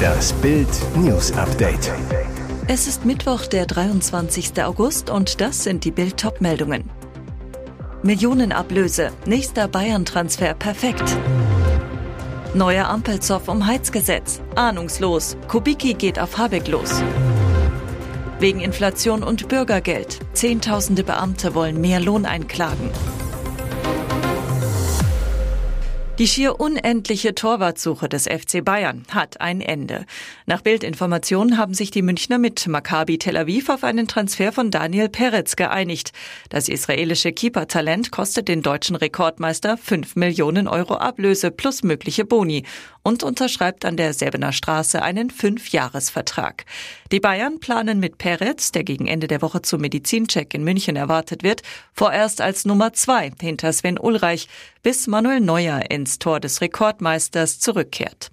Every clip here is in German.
Das Bild News Update. Es ist Mittwoch, der 23. August und das sind die Bild meldungen Millionenablöse, nächster Bayern-Transfer perfekt. Neuer Ampelzoff um Heizgesetz, ahnungslos, Kubicki geht auf Habeck los. Wegen Inflation und Bürgergeld, Zehntausende Beamte wollen mehr Lohn einklagen. Die schier unendliche Torwartsuche des FC Bayern hat ein Ende. Nach Bildinformationen haben sich die Münchner mit Maccabi Tel Aviv auf einen Transfer von Daniel Peretz geeinigt. Das israelische Keeper-Talent kostet den deutschen Rekordmeister 5 Millionen Euro Ablöse plus mögliche Boni und unterschreibt an der Säbener Straße einen Fünfjahresvertrag. Die Bayern planen mit Peretz, der gegen Ende der Woche zum Medizincheck in München erwartet wird, vorerst als Nummer zwei hinter Sven Ulreich, bis Manuel Neuer ins Tor des Rekordmeisters zurückkehrt.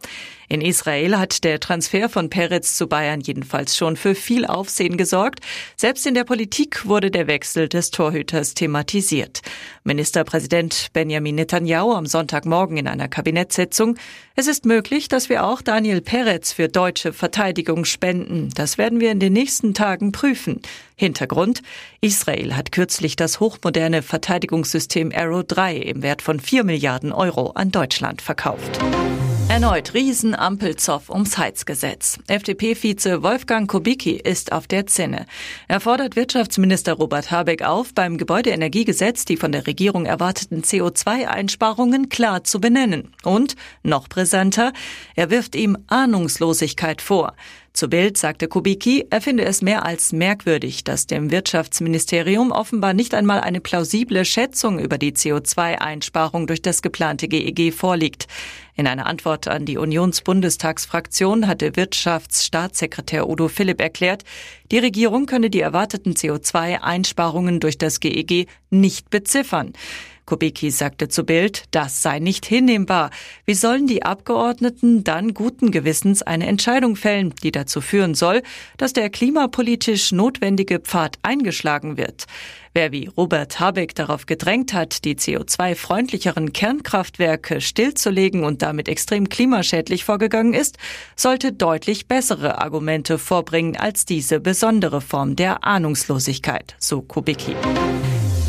In Israel hat der Transfer von Peretz zu Bayern jedenfalls schon für viel Aufsehen gesorgt. Selbst in der Politik wurde der Wechsel des Torhüters thematisiert. Ministerpräsident Benjamin Netanyahu am Sonntagmorgen in einer Kabinettssitzung. Es ist möglich, dass wir auch Daniel Peretz für deutsche Verteidigung spenden. Das werden wir in den nächsten Tagen prüfen. Hintergrund? Israel hat kürzlich das hochmoderne Verteidigungssystem Arrow 3 im Wert von 4 Milliarden Euro an Deutschland verkauft. Erneut Riesenampelzoff ums Heizgesetz. FDP-Vize Wolfgang Kubicki ist auf der Zinne. Er fordert Wirtschaftsminister Robert Habeck auf, beim Gebäudeenergiegesetz die von der Regierung erwarteten CO2-Einsparungen klar zu benennen. Und, noch brisanter, er wirft ihm Ahnungslosigkeit vor. Zu Bild sagte Kubicki, er finde es mehr als merkwürdig, dass dem Wirtschaftsministerium offenbar nicht einmal eine plausible Schätzung über die CO2-Einsparung durch das geplante GEG e vorliegt. In einer Antwort an die Unionsbundestagsfraktion hatte Wirtschaftsstaatssekretär Udo Philipp erklärt, die Regierung könne die erwarteten CO2-Einsparungen durch das GEG e nicht beziffern. Kubicki sagte zu Bild, das sei nicht hinnehmbar. Wie sollen die Abgeordneten dann guten Gewissens eine Entscheidung fällen, die dazu führen soll, dass der klimapolitisch notwendige Pfad eingeschlagen wird? Wer wie Robert Habeck darauf gedrängt hat, die CO2-freundlicheren Kernkraftwerke stillzulegen und damit extrem klimaschädlich vorgegangen ist, sollte deutlich bessere Argumente vorbringen als diese besondere Form der Ahnungslosigkeit, so Kubicki.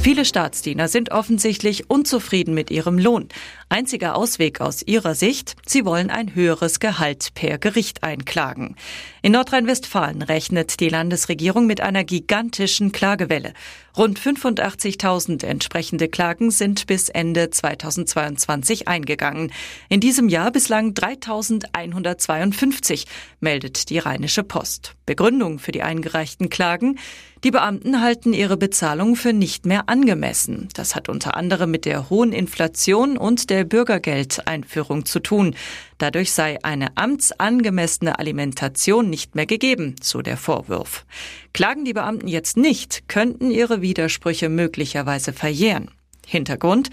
Viele Staatsdiener sind offensichtlich unzufrieden mit ihrem Lohn. Einziger Ausweg aus ihrer Sicht, sie wollen ein höheres Gehalt per Gericht einklagen. In Nordrhein-Westfalen rechnet die Landesregierung mit einer gigantischen Klagewelle. Rund 85.000 entsprechende Klagen sind bis Ende 2022 eingegangen. In diesem Jahr bislang 3.152, meldet die Rheinische Post. Begründung für die eingereichten Klagen? Die Beamten halten ihre Bezahlung für nicht mehr angemessen. Das hat unter anderem mit der hohen Inflation und der Bürgergeldeinführung zu tun. Dadurch sei eine amtsangemessene Alimentation nicht mehr gegeben, so der Vorwurf. Klagen die Beamten jetzt nicht, könnten ihre Widersprüche möglicherweise verjähren. Hintergrund.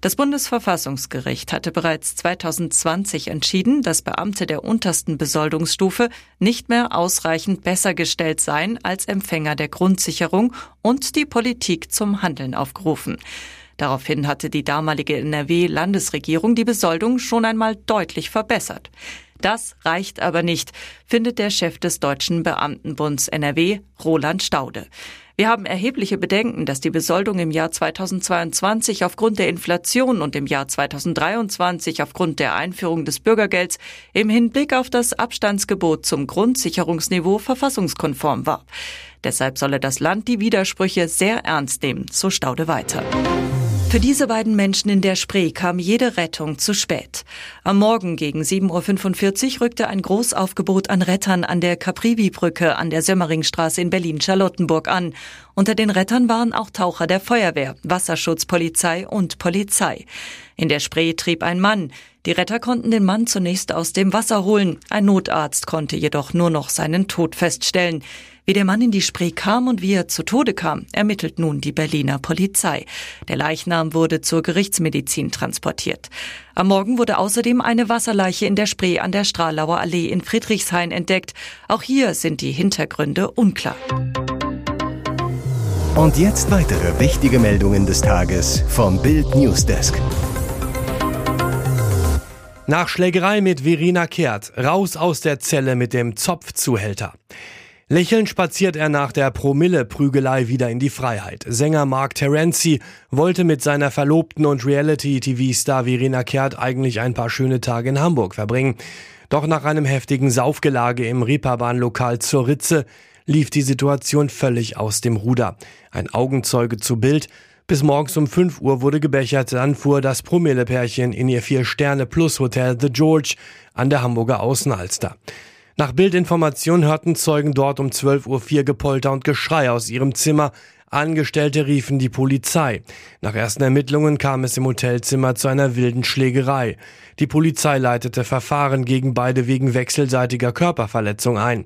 Das Bundesverfassungsgericht hatte bereits 2020 entschieden, dass Beamte der untersten Besoldungsstufe nicht mehr ausreichend besser gestellt seien als Empfänger der Grundsicherung und die Politik zum Handeln aufgerufen. Daraufhin hatte die damalige NRW-Landesregierung die Besoldung schon einmal deutlich verbessert. Das reicht aber nicht, findet der Chef des Deutschen Beamtenbunds NRW, Roland Staude. Wir haben erhebliche Bedenken, dass die Besoldung im Jahr 2022 aufgrund der Inflation und im Jahr 2023 aufgrund der Einführung des Bürgergelds im Hinblick auf das Abstandsgebot zum Grundsicherungsniveau verfassungskonform war. Deshalb solle das Land die Widersprüche sehr ernst nehmen, so Staude weiter. Für diese beiden Menschen in der Spree kam jede Rettung zu spät. Am Morgen gegen 7.45 Uhr rückte ein Großaufgebot an Rettern an der Caprivi-Brücke an der Sömmeringstraße in Berlin-Charlottenburg an. Unter den Rettern waren auch Taucher der Feuerwehr, Wasserschutzpolizei und Polizei. In der Spree trieb ein Mann. Die Retter konnten den Mann zunächst aus dem Wasser holen. Ein Notarzt konnte jedoch nur noch seinen Tod feststellen. Wie der Mann in die Spree kam und wie er zu Tode kam, ermittelt nun die Berliner Polizei. Der Leichnam wurde zur Gerichtsmedizin transportiert. Am Morgen wurde außerdem eine Wasserleiche in der Spree an der Stralauer Allee in Friedrichshain entdeckt. Auch hier sind die Hintergründe unklar. Und jetzt weitere wichtige Meldungen des Tages vom Bild Newsdesk. Nach Schlägerei mit Verena Kehrt, raus aus der Zelle mit dem Zopfzuhälter. Lächelnd spaziert er nach der Promille-Prügelei wieder in die Freiheit. Sänger Mark Terenzi wollte mit seiner Verlobten und Reality-TV-Star Verena Kehrt eigentlich ein paar schöne Tage in Hamburg verbringen. Doch nach einem heftigen Saufgelage im Reeperbahn-Lokal zur Ritze lief die Situation völlig aus dem Ruder. Ein Augenzeuge zu Bild bis morgens um 5 Uhr wurde gebechert, dann fuhr das Promillepärchen in ihr Vier-Sterne-Plus-Hotel The George an der Hamburger Außenalster. Nach Bildinformation hörten Zeugen dort um 12.04 Uhr Gepolter und Geschrei aus ihrem Zimmer. Angestellte riefen die Polizei. Nach ersten Ermittlungen kam es im Hotelzimmer zu einer wilden Schlägerei. Die Polizei leitete Verfahren gegen beide wegen wechselseitiger Körperverletzung ein.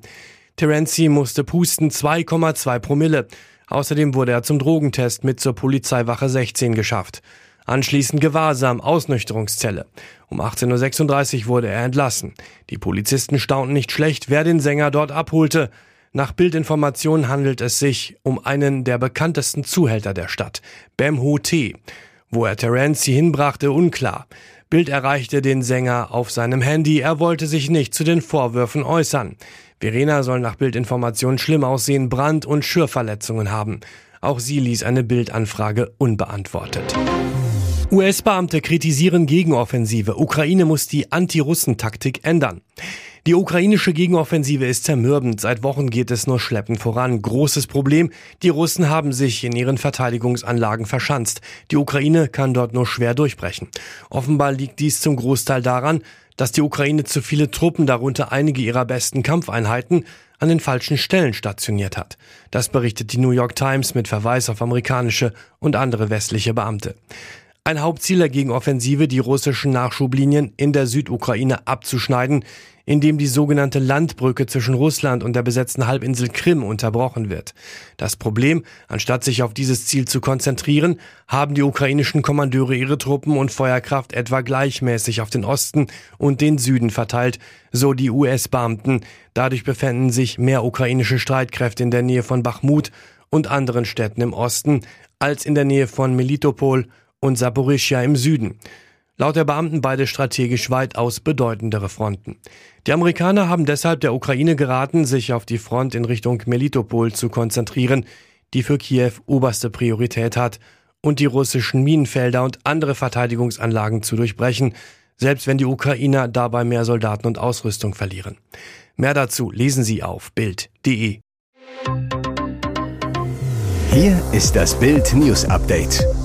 Terenzi musste pusten 2,2 Promille. Außerdem wurde er zum Drogentest mit zur Polizeiwache 16 geschafft. Anschließend Gewahrsam, Ausnüchterungszelle. Um 18.36 Uhr wurde er entlassen. Die Polizisten staunten nicht schlecht, wer den Sänger dort abholte. Nach Bildinformationen handelt es sich um einen der bekanntesten Zuhälter der Stadt, Bem Ho T. Wo er Terenzi hinbrachte, unklar. Bild erreichte den Sänger auf seinem Handy, er wollte sich nicht zu den Vorwürfen äußern. Verena soll nach Bildinformationen schlimm aussehen, Brand- und Schürverletzungen haben. Auch sie ließ eine Bildanfrage unbeantwortet. US-Beamte kritisieren Gegenoffensive. Ukraine muss die Anti-Russen-Taktik ändern. Die ukrainische Gegenoffensive ist zermürbend. Seit Wochen geht es nur schleppend voran. Großes Problem. Die Russen haben sich in ihren Verteidigungsanlagen verschanzt. Die Ukraine kann dort nur schwer durchbrechen. Offenbar liegt dies zum Großteil daran, dass die Ukraine zu viele Truppen, darunter einige ihrer besten Kampfeinheiten, an den falschen Stellen stationiert hat. Das berichtet die New York Times mit Verweis auf amerikanische und andere westliche Beamte. Ein Hauptziel der Gegenoffensive, die russischen Nachschublinien in der Südukraine abzuschneiden, indem die sogenannte Landbrücke zwischen Russland und der besetzten Halbinsel Krim unterbrochen wird. Das Problem, anstatt sich auf dieses Ziel zu konzentrieren, haben die ukrainischen Kommandeure ihre Truppen und Feuerkraft etwa gleichmäßig auf den Osten und den Süden verteilt, so die US-Beamten. Dadurch befänden sich mehr ukrainische Streitkräfte in der Nähe von Bachmut und anderen Städten im Osten als in der Nähe von Melitopol und Saporischia im Süden. Laut der Beamten beide strategisch weitaus bedeutendere Fronten. Die Amerikaner haben deshalb der Ukraine geraten, sich auf die Front in Richtung Melitopol zu konzentrieren, die für Kiew oberste Priorität hat, und die russischen Minenfelder und andere Verteidigungsanlagen zu durchbrechen, selbst wenn die Ukrainer dabei mehr Soldaten und Ausrüstung verlieren. Mehr dazu lesen Sie auf Bild.de. Hier ist das Bild News Update.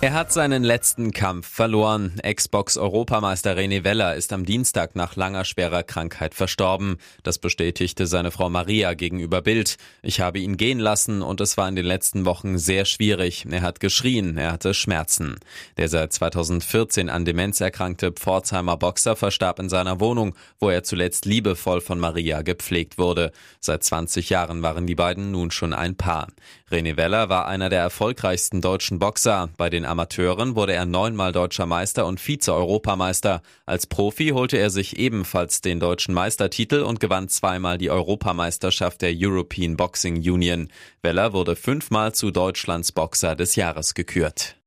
Er hat seinen letzten Kampf verloren. Xbox-Europameister René Weller ist am Dienstag nach langer schwerer Krankheit verstorben. Das bestätigte seine Frau Maria gegenüber Bild. Ich habe ihn gehen lassen und es war in den letzten Wochen sehr schwierig. Er hat geschrien, er hatte Schmerzen. Der seit 2014 an Demenz erkrankte Pforzheimer Boxer verstarb in seiner Wohnung, wo er zuletzt liebevoll von Maria gepflegt wurde. Seit 20 Jahren waren die beiden nun schon ein Paar. René Weller war einer der erfolgreichsten deutschen Boxer. Bei den Amateuren wurde er neunmal deutscher Meister und Vize-Europameister. Als Profi holte er sich ebenfalls den deutschen Meistertitel und gewann zweimal die Europameisterschaft der European Boxing Union. Weller wurde fünfmal zu Deutschlands Boxer des Jahres gekürt.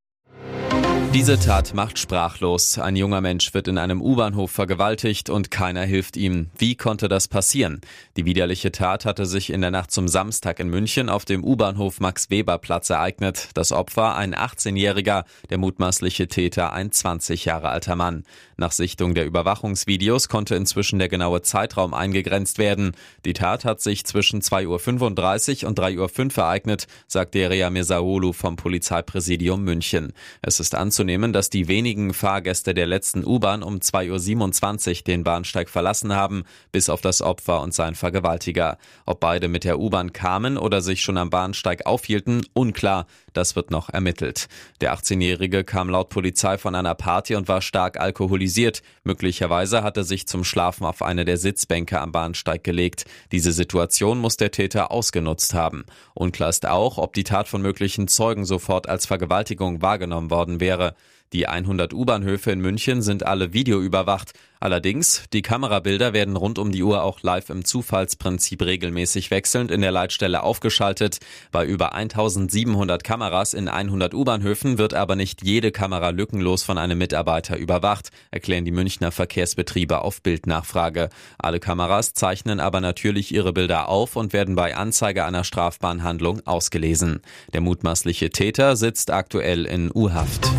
Diese Tat macht sprachlos. Ein junger Mensch wird in einem U-Bahnhof vergewaltigt und keiner hilft ihm. Wie konnte das passieren? Die widerliche Tat hatte sich in der Nacht zum Samstag in München auf dem U-Bahnhof Max-Weber-Platz ereignet. Das Opfer ein 18-Jähriger, der mutmaßliche Täter ein 20 Jahre alter Mann. Nach Sichtung der Überwachungsvideos konnte inzwischen der genaue Zeitraum eingegrenzt werden. Die Tat hat sich zwischen 2.35 Uhr und 3.05 Uhr ereignet, sagt Deria Mesaolu vom Polizeipräsidium München. Es ist anzunehmen, anzunehmen, dass die wenigen Fahrgäste der letzten U-Bahn um 2.27 Uhr den Bahnsteig verlassen haben, bis auf das Opfer und sein Vergewaltiger. Ob beide mit der U-Bahn kamen oder sich schon am Bahnsteig aufhielten, unklar. Das wird noch ermittelt. Der 18-Jährige kam laut Polizei von einer Party und war stark alkoholisiert. Möglicherweise hat er sich zum Schlafen auf eine der Sitzbänke am Bahnsteig gelegt. Diese Situation muss der Täter ausgenutzt haben. Unklar ist auch, ob die Tat von möglichen Zeugen sofort als Vergewaltigung wahrgenommen worden wäre. Die 100 U-Bahnhöfe in München sind alle videoüberwacht. Allerdings, die Kamerabilder werden rund um die Uhr auch live im Zufallsprinzip regelmäßig wechselnd in der Leitstelle aufgeschaltet. Bei über 1700 Kameras in 100 U-Bahnhöfen wird aber nicht jede Kamera lückenlos von einem Mitarbeiter überwacht, erklären die Münchner Verkehrsbetriebe auf Bildnachfrage. Alle Kameras zeichnen aber natürlich ihre Bilder auf und werden bei Anzeige einer strafbaren Handlung ausgelesen. Der mutmaßliche Täter sitzt aktuell in U-Haft.